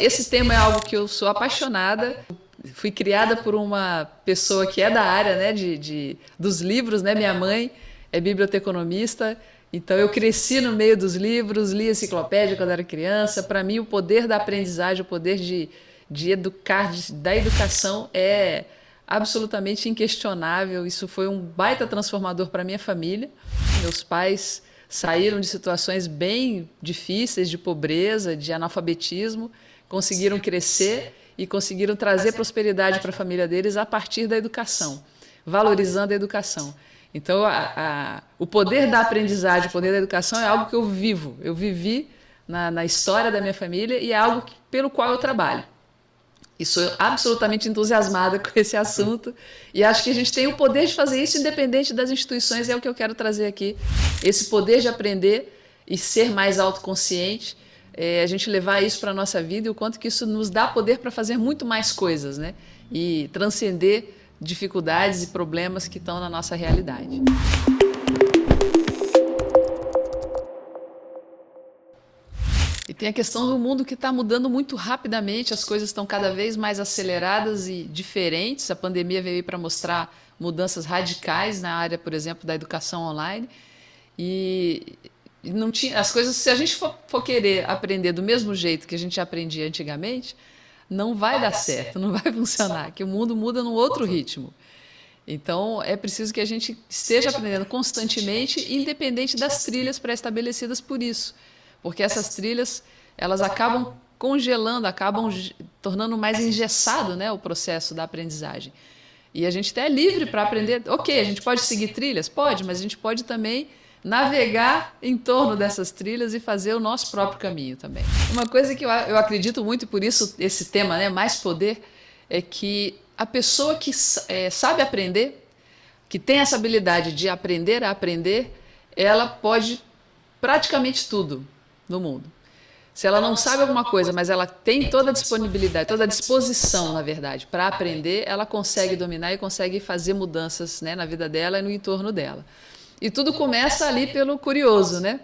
esse tema é algo que eu sou apaixonada. Fui criada por uma pessoa que é da área né, de, de dos livros, né? Minha mãe é biblioteconomista, então eu cresci no meio dos livros, li enciclopédia quando era criança. Para mim, o poder da aprendizagem, o poder de, de educar, de, da educação é absolutamente inquestionável. Isso foi um baita transformador para minha família. Meus pais saíram de situações bem difíceis, de pobreza, de analfabetismo, conseguiram crescer e conseguiram trazer prosperidade para a família deles a partir da educação, valorizando a educação. Então, a, a, o poder da aprendizagem, o poder da educação é algo que eu vivo, eu vivi na, na história da minha família e é algo que, pelo qual eu trabalho. E sou absolutamente entusiasmada com esse assunto e acho que a gente tem o poder de fazer isso independente das instituições, é o que eu quero trazer aqui. Esse poder de aprender e ser mais autoconsciente, é, a gente levar isso para a nossa vida e o quanto que isso nos dá poder para fazer muito mais coisas, né? E transcender dificuldades e problemas que estão na nossa realidade. E tem a questão do mundo que está mudando muito rapidamente, as coisas estão cada vez mais aceleradas e diferentes. A pandemia veio para mostrar mudanças radicais na área, por exemplo, da educação online. E não tinha as coisas, se a gente for, for querer aprender do mesmo jeito que a gente aprendia antigamente, não vai dar certo, não vai funcionar, que o mundo muda num outro ritmo. Então, é preciso que a gente esteja aprendendo constantemente, independente das trilhas pré-estabelecidas por isso. Porque essas trilhas, elas acabam congelando, acabam tornando mais engessado né, o processo da aprendizagem. E a gente até é livre para aprender. Ok, a gente pode seguir trilhas? Pode, mas a gente pode também navegar em torno dessas trilhas e fazer o nosso próprio caminho também. Uma coisa que eu, eu acredito muito, e por isso esse tema, né, mais poder, é que a pessoa que é, sabe aprender, que tem essa habilidade de aprender a aprender, ela pode praticamente tudo no mundo. Se ela não sabe alguma coisa, mas ela tem toda a disponibilidade, toda a disposição, na verdade, para aprender, ela consegue dominar e consegue fazer mudanças né, na vida dela e no entorno dela. E tudo começa ali pelo curioso, né?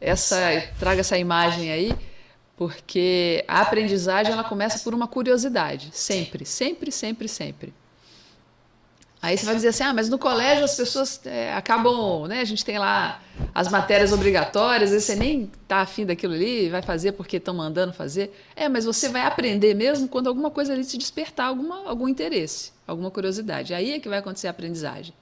Essa, traga essa imagem aí, porque a aprendizagem ela começa por uma curiosidade, sempre, sempre, sempre, sempre. Aí você vai dizer assim, ah, mas no colégio as pessoas é, acabam, né? A gente tem lá as matérias obrigatórias, você nem está afim daquilo ali, vai fazer porque estão mandando fazer. É, mas você vai aprender mesmo quando alguma coisa ali te despertar alguma, algum interesse, alguma curiosidade. Aí é que vai acontecer a aprendizagem.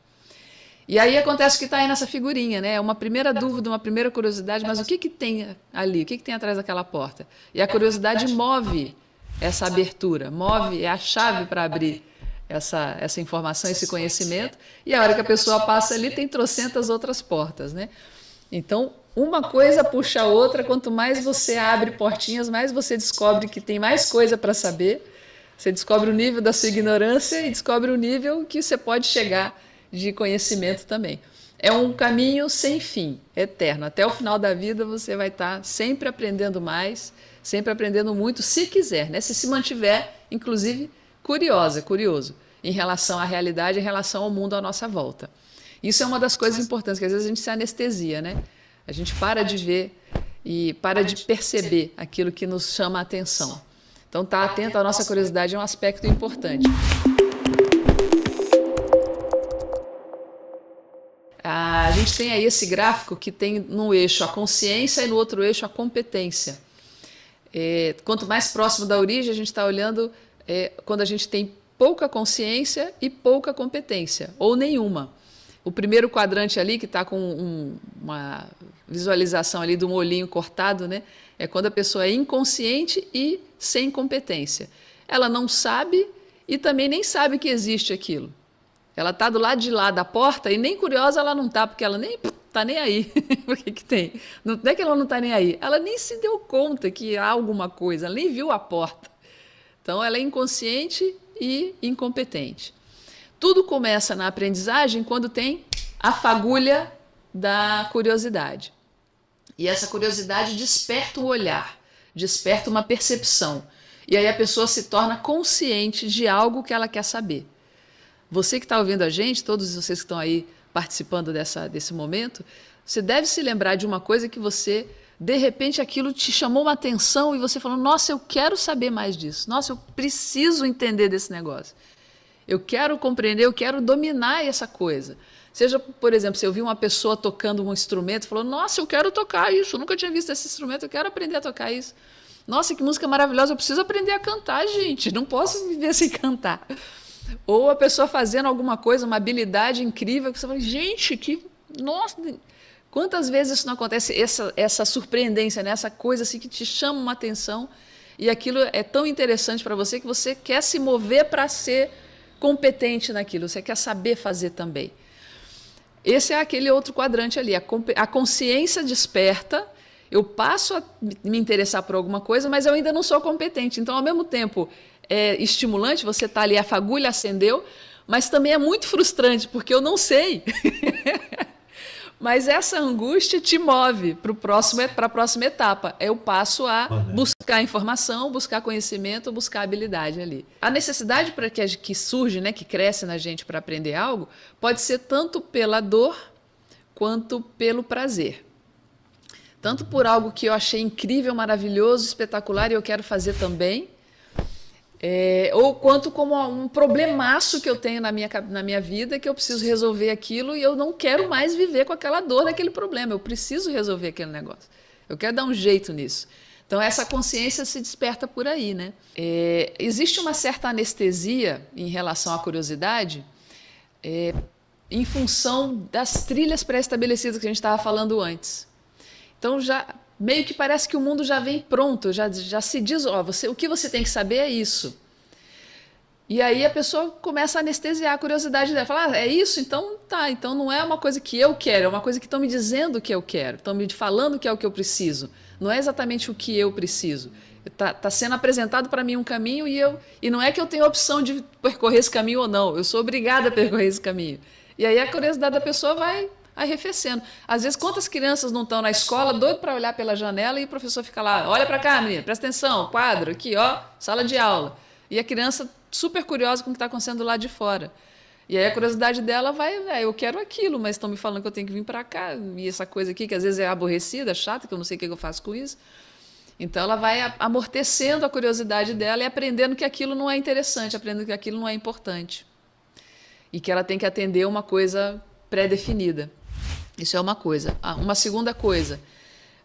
E aí acontece o que está aí nessa figurinha, né? Uma primeira dúvida, uma primeira curiosidade, mas o que, que tem ali? O que, que tem atrás daquela porta? E a curiosidade move essa abertura, move, é a chave para abrir essa, essa informação, esse conhecimento, e a hora que a pessoa passa ali tem trocentas outras portas, né? Então, uma coisa puxa a outra, quanto mais você abre portinhas, mais você descobre que tem mais coisa para saber, você descobre o nível da sua ignorância e descobre o nível que você pode chegar de conhecimento também. É um caminho sem fim, eterno. Até o final da vida você vai estar sempre aprendendo mais, sempre aprendendo muito, se quiser, né? Se se mantiver, inclusive, curiosa, curioso, em relação à realidade, em relação ao mundo à nossa volta. Isso é uma das coisas importantes, que às vezes a gente se anestesia, né? A gente para de ver e para de perceber aquilo que nos chama a atenção. Então, estar tá atento à nossa curiosidade é um aspecto importante. A gente tem aí esse gráfico que tem no eixo a consciência e no outro eixo a competência. É, quanto mais próximo da origem, a gente está olhando é, quando a gente tem pouca consciência e pouca competência, ou nenhuma. O primeiro quadrante ali, que está com um, uma visualização ali do molinho cortado, né, é quando a pessoa é inconsciente e sem competência. Ela não sabe e também nem sabe que existe aquilo. Ela está do lado de lá da porta e nem curiosa ela não está, porque ela nem está nem aí. o que, que tem? Não é que ela não está nem aí, ela nem se deu conta que há alguma coisa, ela nem viu a porta. Então ela é inconsciente e incompetente. Tudo começa na aprendizagem quando tem a fagulha da curiosidade. E essa curiosidade desperta o olhar, desperta uma percepção. E aí a pessoa se torna consciente de algo que ela quer saber. Você que está ouvindo a gente, todos vocês que estão aí participando dessa, desse momento, você deve se lembrar de uma coisa que você de repente aquilo te chamou uma atenção e você falou: Nossa, eu quero saber mais disso. Nossa, eu preciso entender desse negócio. Eu quero compreender, eu quero dominar essa coisa. Seja, por exemplo, se eu vi uma pessoa tocando um instrumento e falou: Nossa, eu quero tocar isso, eu nunca tinha visto esse instrumento, eu quero aprender a tocar isso. Nossa, que música maravilhosa, eu preciso aprender a cantar, gente, não posso viver sem cantar. Ou a pessoa fazendo alguma coisa, uma habilidade incrível, que você fala: Gente, que. Nossa, quantas vezes isso não acontece? Essa, essa surpreendência, né? essa coisa assim que te chama uma atenção e aquilo é tão interessante para você que você quer se mover para ser competente naquilo, você quer saber fazer também. Esse é aquele outro quadrante ali, a, a consciência desperta. Eu passo a me interessar por alguma coisa, mas eu ainda não sou competente. Então, ao mesmo tempo, é estimulante, você está ali, a fagulha acendeu, mas também é muito frustrante, porque eu não sei. Mas essa angústia te move para a próxima etapa. Eu passo a buscar informação, buscar conhecimento, buscar habilidade ali. A necessidade para que, que surge, né, que cresce na gente para aprender algo, pode ser tanto pela dor quanto pelo prazer. Tanto por algo que eu achei incrível, maravilhoso, espetacular e eu quero fazer também, é, ou quanto como um problemaço que eu tenho na minha, na minha vida, que eu preciso resolver aquilo e eu não quero mais viver com aquela dor daquele problema. Eu preciso resolver aquele negócio. Eu quero dar um jeito nisso. Então, essa consciência se desperta por aí. Né? É, existe uma certa anestesia em relação à curiosidade é, em função das trilhas pré-estabelecidas que a gente estava falando antes. Então, já meio que parece que o mundo já vem pronto, já, já se diz, ó, você, o que você tem que saber é isso. E aí a pessoa começa a anestesiar a curiosidade dela, fala, ah, é isso? Então tá, então não é uma coisa que eu quero, é uma coisa que estão me dizendo que eu quero, estão me falando que é o que eu preciso. Não é exatamente o que eu preciso. Está tá sendo apresentado para mim um caminho e eu e não é que eu tenho opção de percorrer esse caminho ou não, eu sou obrigada a percorrer esse caminho. E aí a curiosidade da pessoa vai arrefecendo. Às vezes, quantas crianças não estão na escola, doido para olhar pela janela e o professor fica lá, olha para cá, menina, presta atenção, quadro, aqui, ó, sala de aula. E a criança super curiosa com o que está acontecendo lá de fora. E aí a curiosidade dela vai, é, eu quero aquilo, mas estão me falando que eu tenho que vir para cá, e essa coisa aqui que às vezes é aborrecida, chata, que eu não sei o que eu faço com isso. Então ela vai amortecendo a curiosidade dela e aprendendo que aquilo não é interessante, aprendendo que aquilo não é importante. E que ela tem que atender uma coisa pré-definida. Isso é uma coisa. Ah, uma segunda coisa.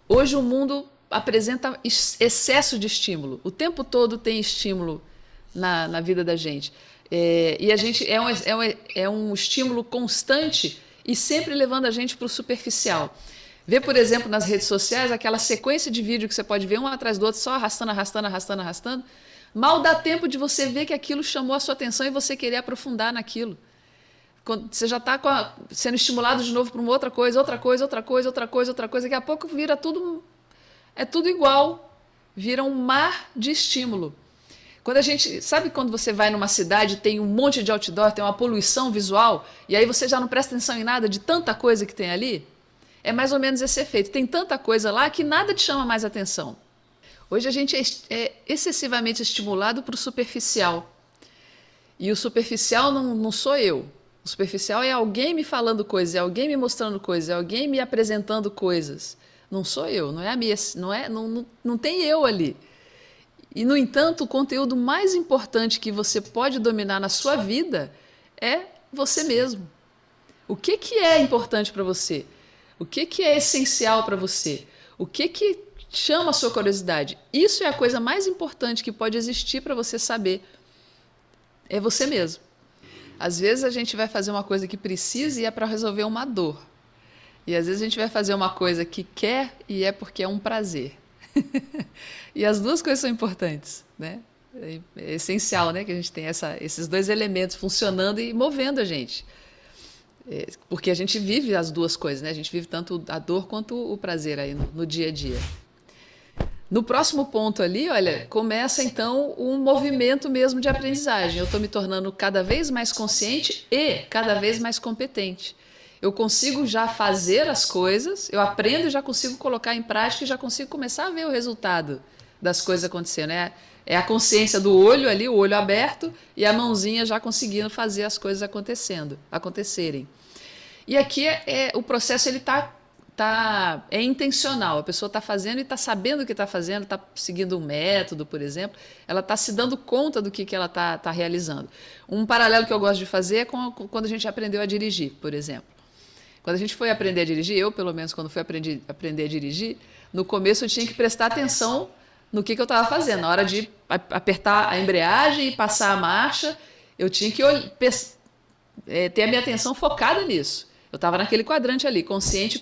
Hoje o mundo apresenta excesso de estímulo. O tempo todo tem estímulo na, na vida da gente. É, e a gente é um, é, um, é um estímulo constante e sempre levando a gente para o superficial. Vê, por exemplo, nas redes sociais aquela sequência de vídeo que você pode ver um atrás do outro, só arrastando, arrastando, arrastando, arrastando. Mal dá tempo de você ver que aquilo chamou a sua atenção e você querer aprofundar naquilo. Quando você já está sendo estimulado de novo para uma outra coisa, outra coisa, outra coisa, outra coisa, outra coisa, daqui a pouco vira tudo. É tudo igual. Vira um mar de estímulo. Quando a gente. Sabe quando você vai numa cidade, tem um monte de outdoor, tem uma poluição visual, e aí você já não presta atenção em nada de tanta coisa que tem ali? É mais ou menos esse efeito. Tem tanta coisa lá que nada te chama mais atenção. Hoje a gente é, é excessivamente estimulado para o superficial. E o superficial não, não sou eu. O superficial é alguém me falando coisas, é alguém me mostrando coisas, é alguém me apresentando coisas. Não sou eu, não é a minha, não é, não, não, não tem eu ali. E no entanto, o conteúdo mais importante que você pode dominar na sua vida é você mesmo. O que que é importante para você? O que que é essencial para você? O que que chama a sua curiosidade? Isso é a coisa mais importante que pode existir para você saber. É você mesmo. Às vezes a gente vai fazer uma coisa que precisa e é para resolver uma dor. E às vezes a gente vai fazer uma coisa que quer e é porque é um prazer. e as duas coisas são importantes, né? É, essencial, né, que a gente tenha essa, esses dois elementos funcionando e movendo a gente. É, porque a gente vive as duas coisas, né? A gente vive tanto a dor quanto o prazer aí no, no dia a dia. No próximo ponto ali, olha, começa então um movimento mesmo de aprendizagem. Eu estou me tornando cada vez mais consciente e cada vez mais competente. Eu consigo já fazer as coisas, eu aprendo e já consigo colocar em prática e já consigo começar a ver o resultado das coisas acontecendo. É, é a consciência do olho ali, o olho aberto, e a mãozinha já conseguindo fazer as coisas acontecendo, acontecerem. E aqui é, é o processo ele está tá, é intencional. A pessoa está fazendo e está sabendo o que está fazendo, está seguindo um método, por exemplo. Ela está se dando conta do que, que ela está tá realizando. Um paralelo que eu gosto de fazer é com, com, quando a gente aprendeu a dirigir, por exemplo. Quando a gente foi aprender a dirigir, eu, pelo menos, quando fui aprender, aprender a dirigir, no começo eu tinha que prestar atenção no que, que eu estava fazendo. Na hora de apertar a embreagem e passar a marcha, eu tinha que é, ter a minha atenção focada nisso. Eu estava naquele quadrante ali, consciente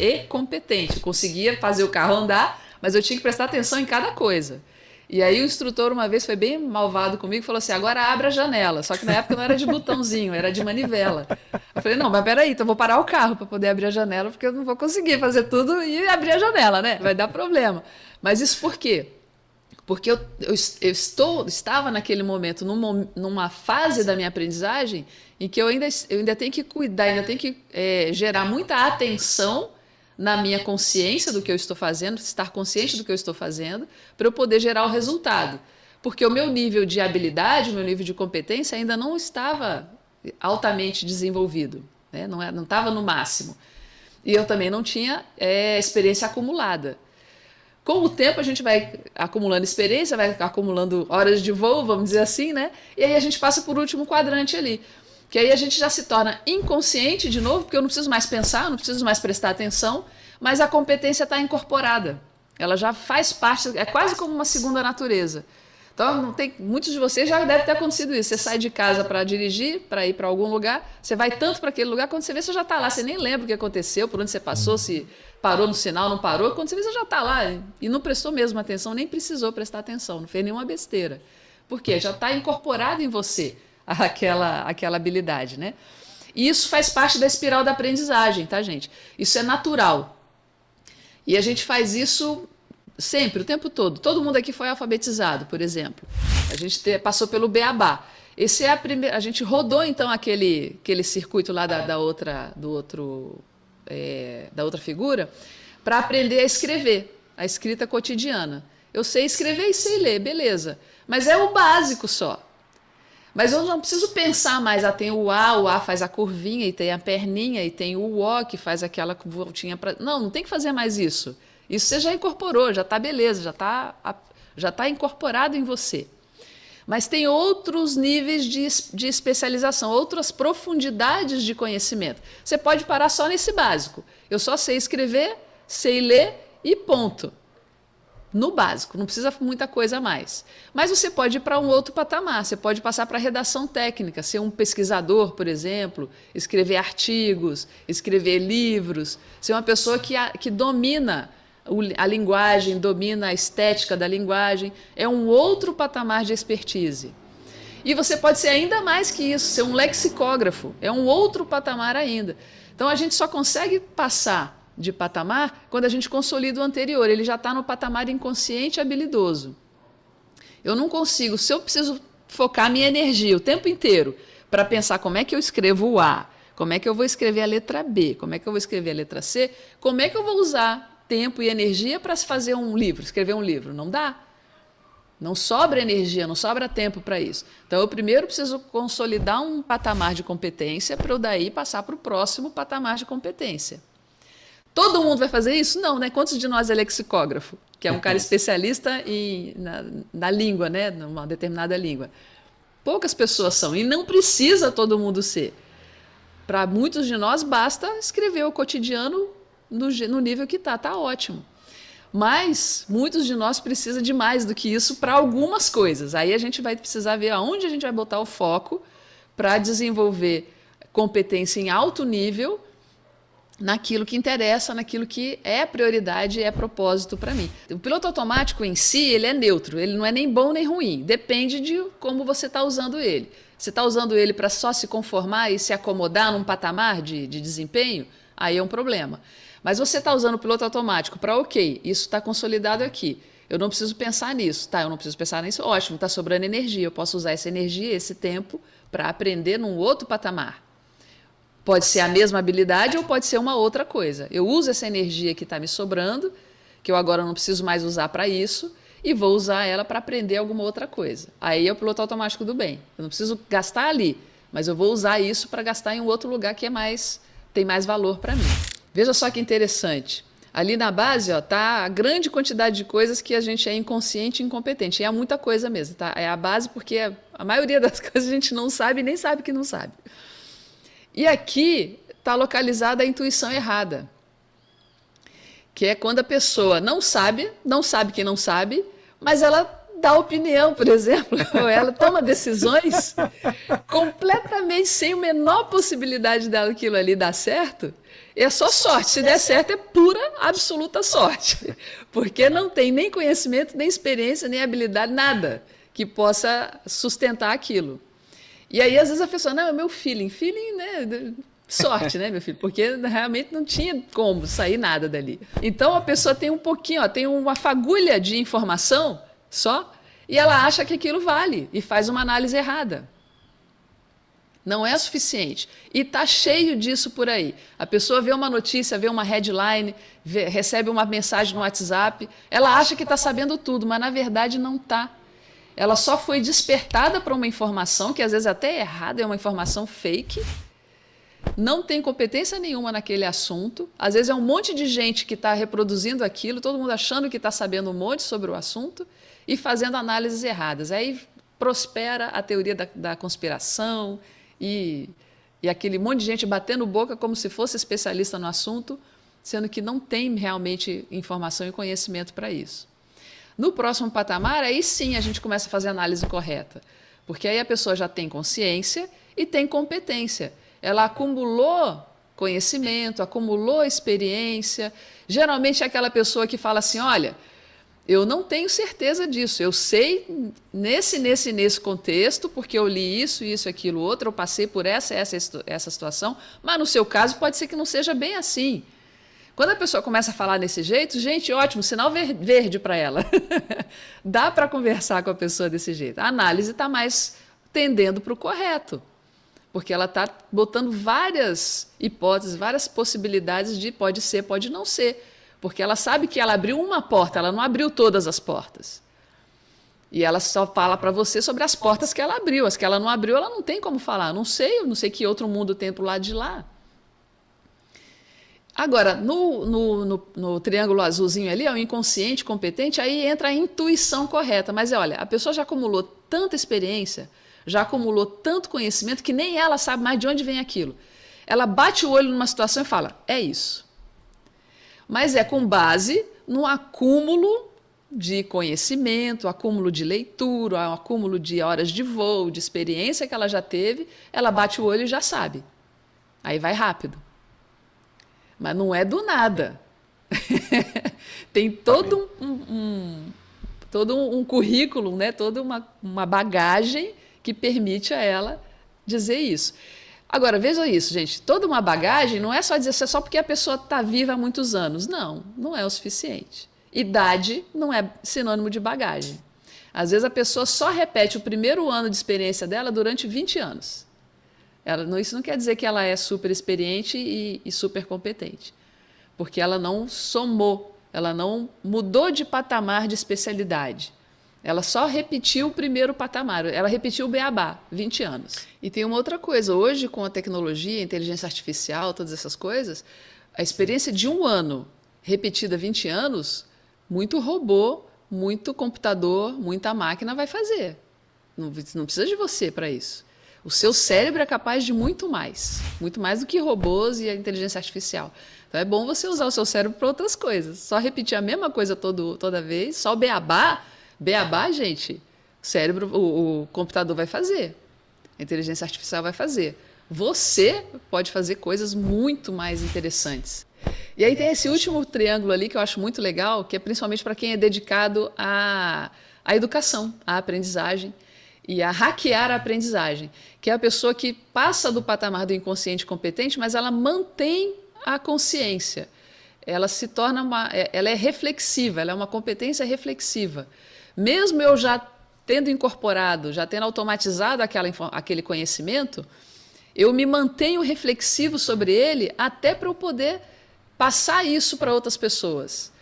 e competente. conseguia fazer o carro andar, mas eu tinha que prestar atenção em cada coisa. E aí o instrutor uma vez foi bem malvado comigo e falou assim: agora abre a janela. Só que na época não era de botãozinho, era de manivela. Eu falei: não, mas peraí, então eu vou parar o carro para poder abrir a janela, porque eu não vou conseguir fazer tudo e abrir a janela, né? Vai dar problema. Mas isso por quê? Porque eu, eu, eu estou, estava naquele momento numa, numa fase da minha aprendizagem em que eu ainda, eu ainda tenho que cuidar, ainda tenho que é, gerar muita atenção na minha consciência do que eu estou fazendo, estar consciente do que eu estou fazendo, para eu poder gerar o resultado. Porque o meu nível de habilidade, o meu nível de competência ainda não estava altamente desenvolvido, né? não é, estava no máximo. E eu também não tinha é, experiência acumulada. Com o tempo a gente vai acumulando experiência, vai acumulando horas de voo, vamos dizer assim, né? E aí a gente passa por último quadrante ali. Que aí a gente já se torna inconsciente de novo, porque eu não preciso mais pensar, não preciso mais prestar atenção, mas a competência está incorporada. Ela já faz parte, é quase como uma segunda natureza. Então, tem, muitos de vocês já devem ter acontecido isso. Você sai de casa para dirigir, para ir para algum lugar, você vai tanto para aquele lugar, quando você vê, você já está lá, você nem lembra o que aconteceu, por onde você passou, se parou no sinal, não parou. Quando você vê, você já está lá e não prestou mesmo atenção, nem precisou prestar atenção, não fez nenhuma besteira. Por quê? Já está incorporado em você aquela, aquela habilidade, né? E isso faz parte da espiral da aprendizagem, tá, gente? Isso é natural. E a gente faz isso sempre, o tempo todo. Todo mundo aqui foi alfabetizado, por exemplo. A gente te, passou pelo beabá. Esse é a primeira. A gente rodou então aquele, aquele circuito lá da, da outra, do outro, é, da outra figura para aprender a escrever, a escrita cotidiana. Eu sei escrever e sei ler, beleza. Mas é o básico só. Mas eu não preciso pensar mais, ah, tem o A, o A faz a curvinha, e tem a perninha, e tem o O que faz aquela voltinha para. Não, não tem que fazer mais isso. Isso você já incorporou, já está beleza, já está já tá incorporado em você. Mas tem outros níveis de, de especialização, outras profundidades de conhecimento. Você pode parar só nesse básico. Eu só sei escrever, sei ler e ponto no básico, não precisa muita coisa a mais. Mas você pode ir para um outro patamar, você pode passar para redação técnica, ser um pesquisador, por exemplo, escrever artigos, escrever livros, ser uma pessoa que, que domina a linguagem, domina a estética da linguagem, é um outro patamar de expertise. E você pode ser ainda mais que isso, ser um lexicógrafo, é um outro patamar ainda. Então a gente só consegue passar de patamar quando a gente consolida o anterior. Ele já está no patamar inconsciente e habilidoso. Eu não consigo, se eu preciso focar minha energia o tempo inteiro para pensar como é que eu escrevo o A, como é que eu vou escrever a letra B, como é que eu vou escrever a letra C, como é que eu vou usar tempo e energia para fazer um livro, escrever um livro? Não dá. Não sobra energia, não sobra tempo para isso. Então, eu primeiro preciso consolidar um patamar de competência para eu daí passar para o próximo patamar de competência. Todo mundo vai fazer isso? Não, né? Quantos de nós é lexicógrafo? Que é um cara especialista em, na, na língua, né? Numa determinada língua. Poucas pessoas são. E não precisa todo mundo ser. Para muitos de nós, basta escrever o cotidiano no, no nível que está. Está ótimo. Mas muitos de nós precisam de mais do que isso para algumas coisas. Aí a gente vai precisar ver aonde a gente vai botar o foco para desenvolver competência em alto nível naquilo que interessa, naquilo que é prioridade e é propósito para mim. O piloto automático em si, ele é neutro, ele não é nem bom nem ruim, depende de como você está usando ele. Você está usando ele para só se conformar e se acomodar num patamar de, de desempenho, aí é um problema. Mas você está usando o piloto automático para, ok, isso está consolidado aqui. Eu não preciso pensar nisso, tá? Eu não preciso pensar nisso, ótimo, está sobrando energia. Eu posso usar essa energia, esse tempo, para aprender num outro patamar. Pode ser a mesma habilidade ou pode ser uma outra coisa. Eu uso essa energia que está me sobrando, que eu agora não preciso mais usar para isso, e vou usar ela para aprender alguma outra coisa. Aí é o piloto automático do bem. Eu não preciso gastar ali, mas eu vou usar isso para gastar em um outro lugar que é mais tem mais valor para mim. Veja só que interessante. Ali na base ó, tá a grande quantidade de coisas que a gente é inconsciente e incompetente. E é muita coisa mesmo. Tá? É a base porque a maioria das coisas a gente não sabe e nem sabe que não sabe. E aqui está localizada a intuição errada. Que é quando a pessoa não sabe, não sabe que não sabe, mas ela dá opinião, por exemplo, ela toma decisões completamente sem a menor possibilidade dela aquilo ali dar certo. É só sorte. Se der certo, é pura, absoluta sorte. Porque não tem nem conhecimento, nem experiência, nem habilidade, nada que possa sustentar aquilo. E aí, às vezes, a pessoa, não, é meu feeling. Feeling, né? Sorte, né, meu filho? Porque realmente não tinha como sair nada dali. Então a pessoa tem um pouquinho, ó, tem uma fagulha de informação só, e ela acha que aquilo vale e faz uma análise errada. Não é suficiente. E está cheio disso por aí. A pessoa vê uma notícia, vê uma headline, vê, recebe uma mensagem no WhatsApp, ela acha que está sabendo tudo, mas na verdade não está. Ela só foi despertada para uma informação que às vezes até é errada, é uma informação fake, não tem competência nenhuma naquele assunto. Às vezes é um monte de gente que está reproduzindo aquilo, todo mundo achando que está sabendo um monte sobre o assunto e fazendo análises erradas. Aí prospera a teoria da, da conspiração e, e aquele monte de gente batendo boca como se fosse especialista no assunto, sendo que não tem realmente informação e conhecimento para isso. No próximo patamar, aí sim a gente começa a fazer análise correta, porque aí a pessoa já tem consciência e tem competência. Ela acumulou conhecimento, acumulou experiência. Geralmente é aquela pessoa que fala assim: olha, eu não tenho certeza disso. Eu sei nesse, nesse, nesse contexto, porque eu li isso, isso, aquilo, outro, eu passei por essa, essa, essa situação, mas no seu caso pode ser que não seja bem assim. Quando a pessoa começa a falar desse jeito, gente, ótimo, sinal verde para ela. Dá para conversar com a pessoa desse jeito. A análise está mais tendendo para o correto, porque ela está botando várias hipóteses, várias possibilidades de pode ser, pode não ser. Porque ela sabe que ela abriu uma porta, ela não abriu todas as portas. E ela só fala para você sobre as portas que ela abriu. As que ela não abriu, ela não tem como falar. Não sei, não sei que outro mundo tem para o lado de lá. Agora, no, no, no, no, triângulo azulzinho ali, é o inconsciente competente, aí entra a intuição correta. Mas olha, a pessoa já acumulou tanta experiência, já acumulou tanto conhecimento que nem ela sabe mais de onde vem aquilo. Ela bate o olho numa situação e fala: é isso mas é com base no acúmulo de conhecimento, acúmulo de leitura, acúmulo de horas de voo, de experiência que ela já teve, ela bate o olho e já sabe. Aí vai rápido. Mas não é do nada. Tem todo um, um, todo um currículo, né? toda uma, uma bagagem que permite a ela dizer isso. Agora, veja isso, gente. Toda uma bagagem não é só dizer é só porque a pessoa está viva há muitos anos. Não, não é o suficiente. Idade não é sinônimo de bagagem. Às vezes a pessoa só repete o primeiro ano de experiência dela durante 20 anos. Ela, isso não quer dizer que ela é super experiente e, e super competente, porque ela não somou, ela não mudou de patamar de especialidade. Ela só repetiu o primeiro patamar, ela repetiu o beabá, 20 anos. E tem uma outra coisa, hoje com a tecnologia, inteligência artificial, todas essas coisas, a experiência de um ano repetida 20 anos, muito robô, muito computador, muita máquina vai fazer. Não, não precisa de você para isso. O seu cérebro é capaz de muito mais, muito mais do que robôs e a inteligência artificial. Então é bom você usar o seu cérebro para outras coisas. Só repetir a mesma coisa todo, toda vez, só o beabá, Beabá, gente, o cérebro, o, o computador vai fazer. A inteligência artificial vai fazer. Você pode fazer coisas muito mais interessantes. E aí tem esse último triângulo ali que eu acho muito legal, que é principalmente para quem é dedicado à, à educação, à aprendizagem e a hackear a aprendizagem, que é a pessoa que passa do patamar do inconsciente competente, mas ela mantém a consciência. Ela se torna uma, é, ela é reflexiva, ela é uma competência reflexiva. Mesmo eu já tendo incorporado, já tendo automatizado aquela, aquele conhecimento, eu me mantenho reflexivo sobre ele até para eu poder passar isso para outras pessoas.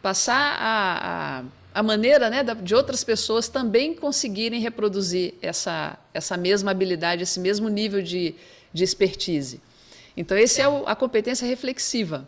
Passar a, a, a maneira né, de outras pessoas também conseguirem reproduzir essa, essa mesma habilidade, esse mesmo nível de, de expertise. Então, esse é o, a competência reflexiva.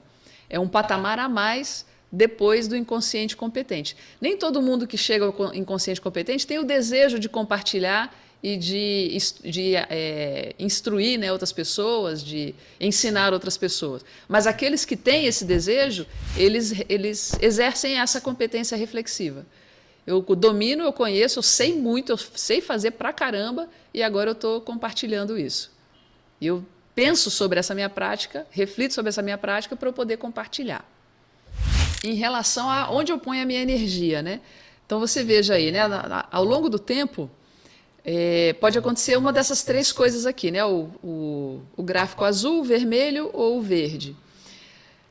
É um patamar a mais depois do inconsciente competente. Nem todo mundo que chega ao inconsciente competente tem o desejo de compartilhar e de, de é, instruir né, outras pessoas, de ensinar outras pessoas. Mas aqueles que têm esse desejo, eles, eles exercem essa competência reflexiva. Eu domino, eu conheço, eu sei muito, eu sei fazer pra caramba e agora eu estou compartilhando isso. Eu penso sobre essa minha prática, reflito sobre essa minha prática para eu poder compartilhar. Em relação a onde eu ponho a minha energia, né? Então você veja aí, né? Ao longo do tempo, é, pode acontecer uma dessas três coisas aqui, né? O, o, o gráfico azul, vermelho ou verde.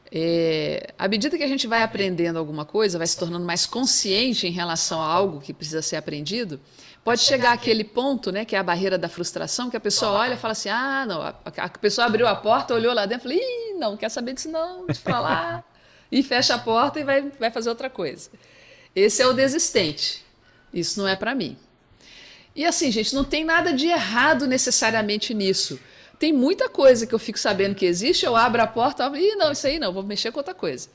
É, à medida que a gente vai aprendendo alguma coisa, vai se tornando mais consciente em relação a algo que precisa ser aprendido, pode chegar aquele ponto, né, que é a barreira da frustração, que a pessoa olha e fala assim: ah, não, a, a pessoa abriu a porta, olhou lá dentro e falou: ih, não, quer saber disso não, pra lá. E fecha a porta e vai, vai fazer outra coisa. Esse é o desistente. Isso não é para mim. E assim, gente, não tem nada de errado necessariamente nisso. Tem muita coisa que eu fico sabendo que existe, eu abro a porta e não, isso aí não, vou mexer com outra coisa.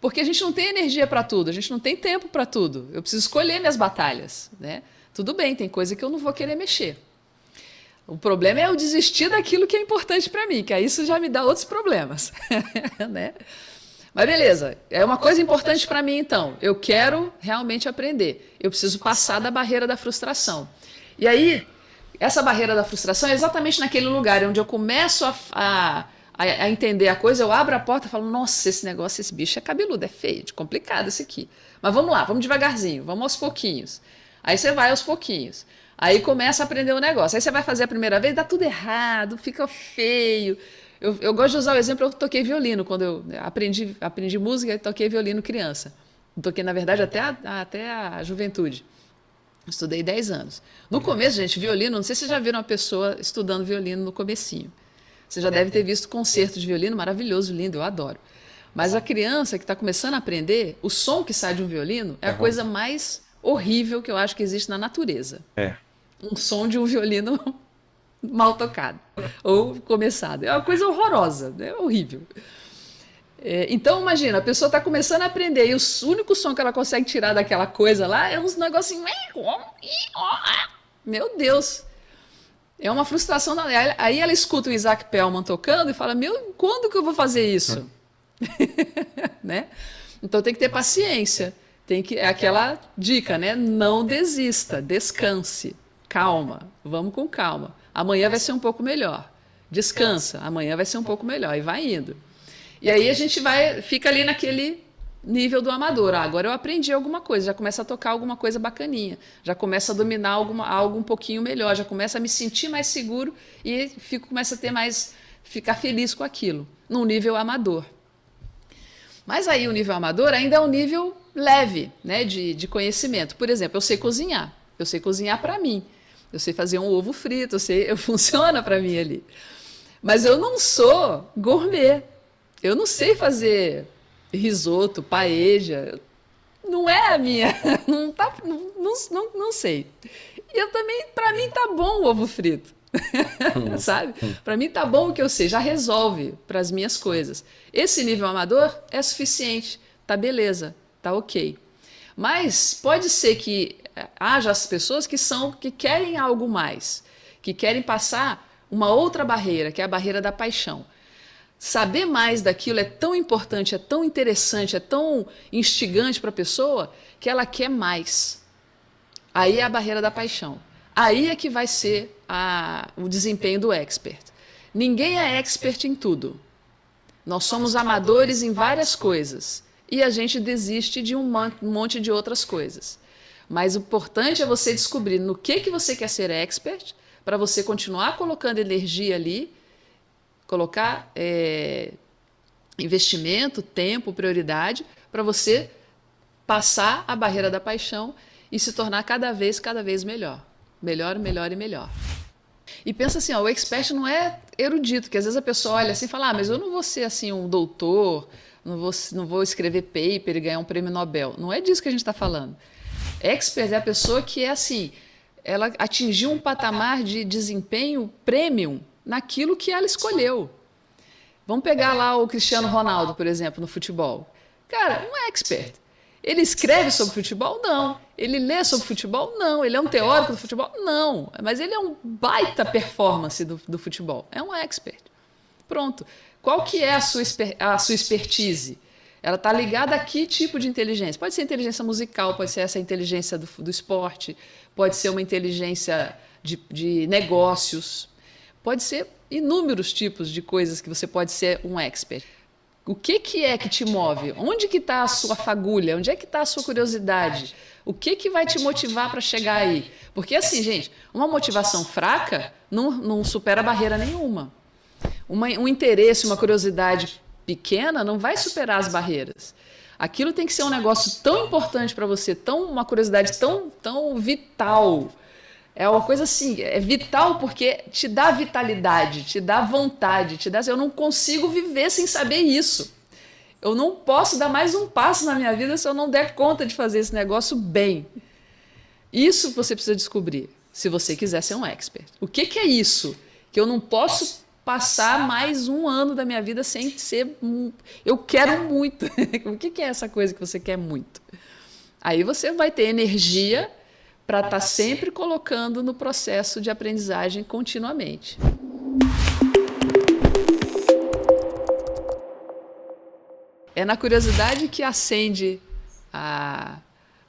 Porque a gente não tem energia para tudo, a gente não tem tempo para tudo. Eu preciso escolher minhas batalhas, né? Tudo bem, tem coisa que eu não vou querer mexer. O problema é eu desistir daquilo que é importante para mim, que aí isso já me dá outros problemas, né? Mas beleza, é uma coisa importante para mim então. Eu quero realmente aprender. Eu preciso passar da barreira da frustração. E aí, essa barreira da frustração é exatamente naquele lugar onde eu começo a, a, a, entender a coisa, eu abro a porta e falo, nossa, esse negócio, esse bicho é cabeludo, é feio, complicado esse aqui. Mas vamos lá, vamos devagarzinho, vamos aos pouquinhos. Aí você vai aos pouquinhos. Aí começa a aprender o negócio. Aí você vai fazer a primeira vez, dá tudo errado, fica feio. Eu, eu gosto de usar o exemplo, eu toquei violino quando eu aprendi, aprendi música e toquei violino criança. Toquei, na verdade, até a, até a juventude. Estudei 10 anos. No começo, gente, violino, não sei se vocês já viram uma pessoa estudando violino no comecinho. Você já deve ter visto concerto de violino maravilhoso, lindo, eu adoro. Mas a criança que está começando a aprender, o som que sai de um violino é a coisa mais horrível que eu acho que existe na natureza. É. Um som de um violino mal tocado ou começado. É uma coisa horrorosa, é horrível. É, então, imagina, a pessoa está começando a aprender e o único som que ela consegue tirar daquela coisa lá é uns negocinhos. Meu Deus! É uma frustração. Aí ela escuta o Isaac Pellman tocando e fala: Meu, quando que eu vou fazer isso? né? Então tem que ter paciência. Tem que é aquela dica, né? Não desista, descanse, calma, vamos com calma. Amanhã vai ser um pouco melhor. Descansa, amanhã vai ser um pouco melhor e vai indo. E aí a gente vai, fica ali naquele nível do amador. Ah, agora eu aprendi alguma coisa, já começa a tocar alguma coisa bacaninha, já começa a dominar alguma, algo um pouquinho melhor, já começa a me sentir mais seguro e fico, começa a ter mais, ficar feliz com aquilo, num nível amador. Mas aí o nível amador ainda é um nível leve né, de, de conhecimento. Por exemplo, eu sei cozinhar, eu sei cozinhar para mim, eu sei fazer um ovo frito, eu sei, eu, funciona para mim ali. Mas eu não sou gourmet, eu não sei fazer risoto, paeja. Não é a minha. Não, tá, não, não, não sei. Eu também, para mim, tá bom o ovo frito. Sabe? Para mim tá bom o que eu sei, já resolve para as minhas coisas. Esse nível amador é suficiente, tá beleza, tá ok. Mas pode ser que haja as pessoas que são que querem algo mais, que querem passar uma outra barreira, que é a barreira da paixão saber mais daquilo é tão importante, é tão interessante, é tão instigante para a pessoa que ela quer mais. Aí é a barreira da paixão. Aí é que vai ser a, o desempenho do expert. Ninguém é expert em tudo. Nós somos amadores em várias coisas e a gente desiste de um monte de outras coisas. Mas o importante é você descobrir no que, que você quer ser expert para você continuar colocando energia ali colocar é, investimento, tempo, prioridade para você passar a barreira da paixão e se tornar cada vez, cada vez melhor. Melhor, melhor e melhor. E pensa assim, ó, o expert não é erudito, que às vezes a pessoa olha assim e fala, ah, mas eu não vou ser assim um doutor, não vou, não vou escrever paper e ganhar um prêmio Nobel. Não é disso que a gente está falando. Expert é a pessoa que é assim, ela atingiu um patamar de desempenho premium naquilo que ela escolheu. Vamos pegar lá o Cristiano Ronaldo, por exemplo, no futebol. Cara, um expert. Ele escreve sobre futebol? Não. Ele lê sobre futebol? Não. Ele é um teórico do futebol? Não. Mas ele é um baita performance do, do futebol. É um expert. Pronto. Qual que é a sua, a sua expertise? Ela está ligada a que tipo de inteligência? Pode ser inteligência musical, pode ser essa inteligência do, do esporte, pode ser uma inteligência de, de negócios, pode ser inúmeros tipos de coisas que você pode ser um expert. O que, que é que te move? Onde que está a sua fagulha? Onde é que está a sua curiosidade? O que, que vai te motivar para chegar aí? Porque assim, gente, uma motivação fraca não, não supera barreira nenhuma. Uma, um interesse, uma curiosidade pequena não vai superar as barreiras. Aquilo tem que ser um negócio tão importante para você, tão uma curiosidade tão, tão vital, é uma coisa assim, é vital porque te dá vitalidade, te dá vontade, te dá. Eu não consigo viver sem saber isso. Eu não posso dar mais um passo na minha vida se eu não der conta de fazer esse negócio bem. Isso você precisa descobrir, se você quiser ser um expert. O que, que é isso? Que eu não posso passar mais um ano da minha vida sem ser. Eu quero muito. o que, é essa coisa que você quer muito? Aí você vai ter energia para estar tá sempre colocando no processo de aprendizagem continuamente. É na curiosidade que acende a,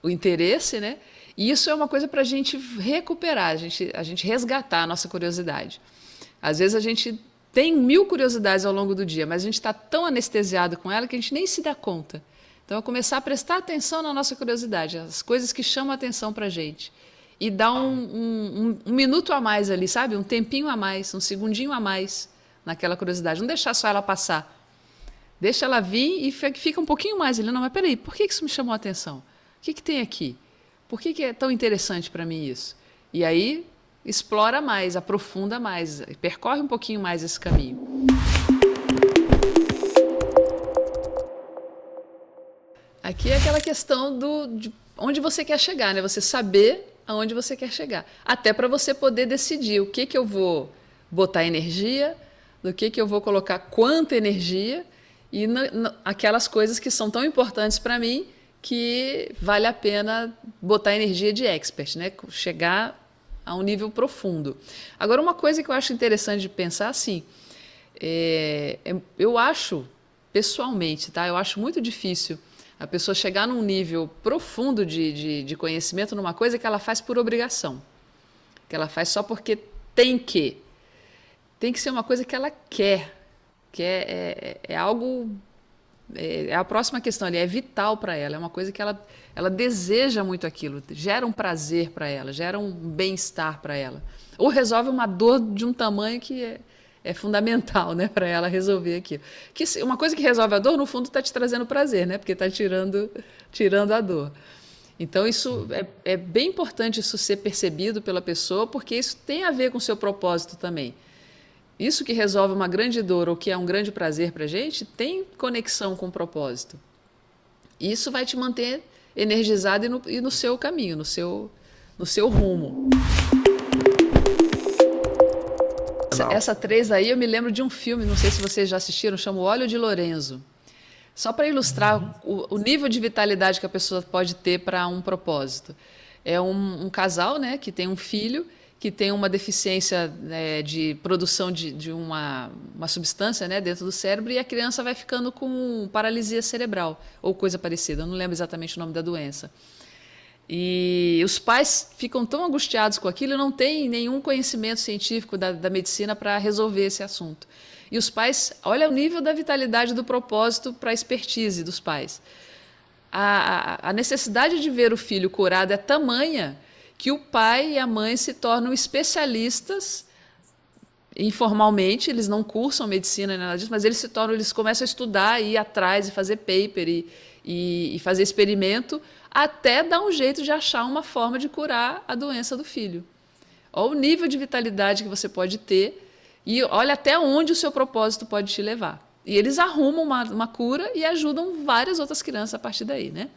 o interesse, né? E isso é uma coisa para a gente recuperar, a gente, a gente resgatar a nossa curiosidade. Às vezes a gente tem mil curiosidades ao longo do dia, mas a gente está tão anestesiado com ela que a gente nem se dá conta. Então, é começar a prestar atenção na nossa curiosidade, as coisas que chamam a atenção para a gente. E dar um, um, um, minuto a mais ali, sabe? Um tempinho a mais, um segundinho a mais naquela curiosidade. Não deixar só ela passar. Deixa ela vir e fica um pouquinho mais ali. Não, mas peraí, por que isso me chamou a atenção? O que, que tem aqui? Por que, que é tão interessante para mim isso? E aí, explora mais, aprofunda mais, percorre um pouquinho mais esse caminho. Aqui é aquela questão do de onde você quer chegar, né? Você saber aonde você quer chegar. Até para você poder decidir o que, que eu vou botar energia, do que, que eu vou colocar quanta energia e na, na, aquelas coisas que são tão importantes para mim que vale a pena botar energia de expert, né? Chegar a um nível profundo. Agora, uma coisa que eu acho interessante de pensar, assim, é, é, eu acho, pessoalmente, tá? Eu acho muito difícil a pessoa chegar num nível profundo de, de, de, conhecimento numa coisa que ela faz por obrigação, que ela faz só porque tem que. Tem que ser uma coisa que ela quer, que é, é, é algo. É, é, a próxima questão ali, é vital para ela, é uma coisa que ela, ela deseja muito aquilo, gera um prazer para ela, gera um bem-estar para ela. Ou resolve uma dor de um tamanho que é, é fundamental, né, para ela resolver aquilo. Que uma coisa que resolve a dor, no fundo, está te trazendo prazer, né, porque está tirando, tirando a dor. Então isso é, é bem importante isso ser percebido pela pessoa, porque isso tem a ver com o seu propósito também. Isso que resolve uma grande dor ou que é um grande prazer para a gente tem conexão com o propósito. Isso vai te manter energizado e no, e no seu caminho, no seu, no seu rumo. Essa, essa três aí eu me lembro de um filme, não sei se vocês já assistiram, chama O Óleo de Lorenzo. Só para ilustrar o, o, nível de vitalidade que a pessoa pode ter para um propósito. É um, um, casal né, que tem um filho que tem uma deficiência né, de produção de, de uma, uma substância né, dentro do cérebro e a criança vai ficando com paralisia cerebral ou coisa parecida. Eu não lembro exatamente o nome da doença. E os pais ficam tão angustiados com aquilo não têm nenhum conhecimento científico da, da medicina para resolver esse assunto. E os pais, olha o nível da vitalidade do propósito para a expertise dos pais. A, a, a necessidade de ver o filho curado é tamanha que o pai e a mãe se tornam especialistas informalmente, eles não cursam medicina nem nada disso, mas eles se tornam, eles começam a estudar, ir atrás e fazer paper e, e, e fazer experimento até dar um jeito de achar uma forma de curar a doença do filho. Olha o nível de vitalidade que você pode ter e olha até onde o seu propósito pode te levar. E eles arrumam uma, uma cura e ajudam várias outras crianças a partir daí, né?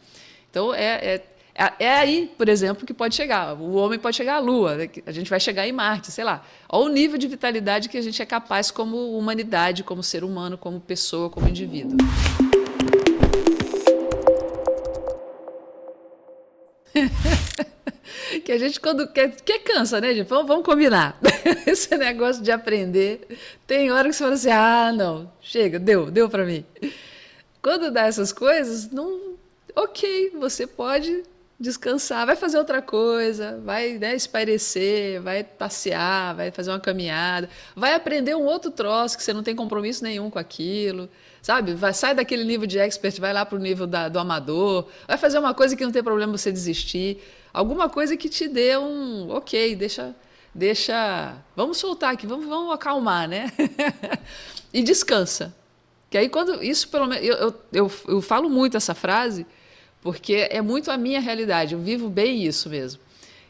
Então, é, é, É, é aí, por exemplo, que pode chegar. O homem pode chegar à Lua, né? a gente vai chegar em Marte, sei lá. Olha o nível de vitalidade que a gente é capaz como humanidade, como ser humano, como pessoa, como indivíduo. que a gente quando quer, quer cansa, né, gente? Vamos, vamos combinar. Esse negócio de aprender, tem hora que você fala assim: "Ah, não, chega, deu, deu para mim". Quando dá essas coisas, não, OK, você pode descansar, vai fazer outra coisa, vai né, espairecer, vai passear, vai fazer uma caminhada, vai aprender um outro troço que você não tem compromisso nenhum com aquilo, sabe? Vai, sai daquele nível de expert, vai lá para o nível da, do amador, vai fazer uma coisa que não tem problema você desistir, alguma coisa que te dê um, ok, deixa, deixa, vamos soltar aqui, vamos, vamos acalmar, né? e descansa. Que aí quando isso pelo menos eu, eu, eu, eu falo muito essa frase porque é muito a minha realidade, eu vivo bem isso mesmo.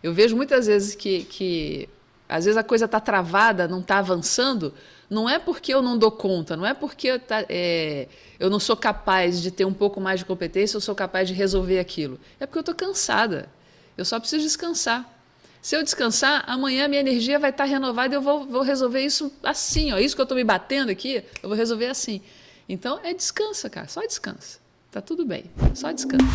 Eu vejo muitas vezes que, que às vezes a coisa está travada, não está avançando, não é porque eu não dou conta, não é porque eu, tá, é, eu não sou capaz de ter um pouco mais de competência, eu sou capaz de resolver aquilo. É porque eu estou cansada. Eu só preciso descansar. Se eu descansar, amanhã minha energia vai estar tá renovada e eu vou, vou resolver isso assim. Ó. Isso que eu estou me batendo aqui, eu vou resolver assim. Então é descansa, cara, só descansa. Tá tudo bem, só descansa.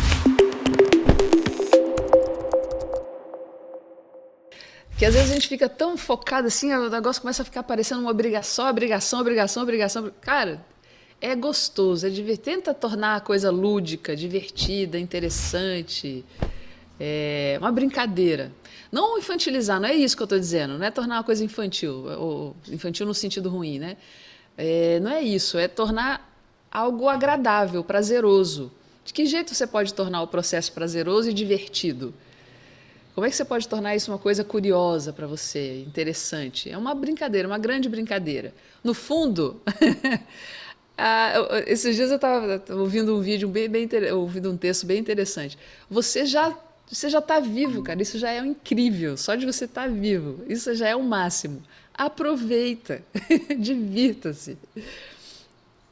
Que às vezes a gente fica tão focado assim, o negócio começa a ficar parecendo uma obrigação, obrigação, obrigação, obrigação. Cara, é gostoso, é divertido. Tenta tornar a coisa lúdica, divertida, interessante, é uma brincadeira. Não infantilizar, não é isso que eu estou dizendo, não é tornar uma coisa infantil, ou infantil no sentido ruim, né? É, não é isso, é tornar algo agradável, prazeroso. De que jeito você pode tornar o processo prazeroso e divertido? Como é que você pode tornar isso uma coisa curiosa para você, interessante? É uma brincadeira, uma grande brincadeira. No fundo, ah, esses dias eu estava ouvindo um vídeo bem, bem ouvindo um texto bem interessante. Você já você já está vivo, cara. Isso já é incrível. Só de você estar tá vivo, isso já é o máximo. Aproveita, divirta-se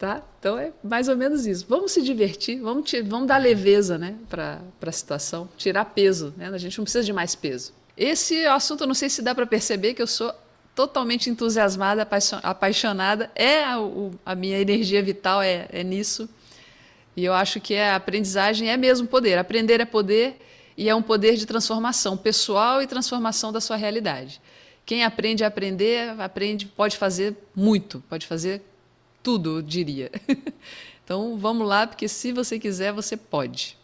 tá? Então é mais ou menos isso. Vamos se divertir, vamos, vamos dar leveza né, para a situação, tirar peso. Né? A gente não precisa de mais peso. Esse assunto, eu não sei se dá para perceber que eu sou totalmente entusiasmada, apaixonada. É a, a minha energia vital é, é nisso. E eu acho que a aprendizagem é mesmo poder. Aprender é poder e é um poder de transformação pessoal e transformação da sua realidade. Quem aprende a aprender, aprende, pode fazer muito, pode fazer tudo, eu diria. Então vamos lá, porque se você quiser, você pode.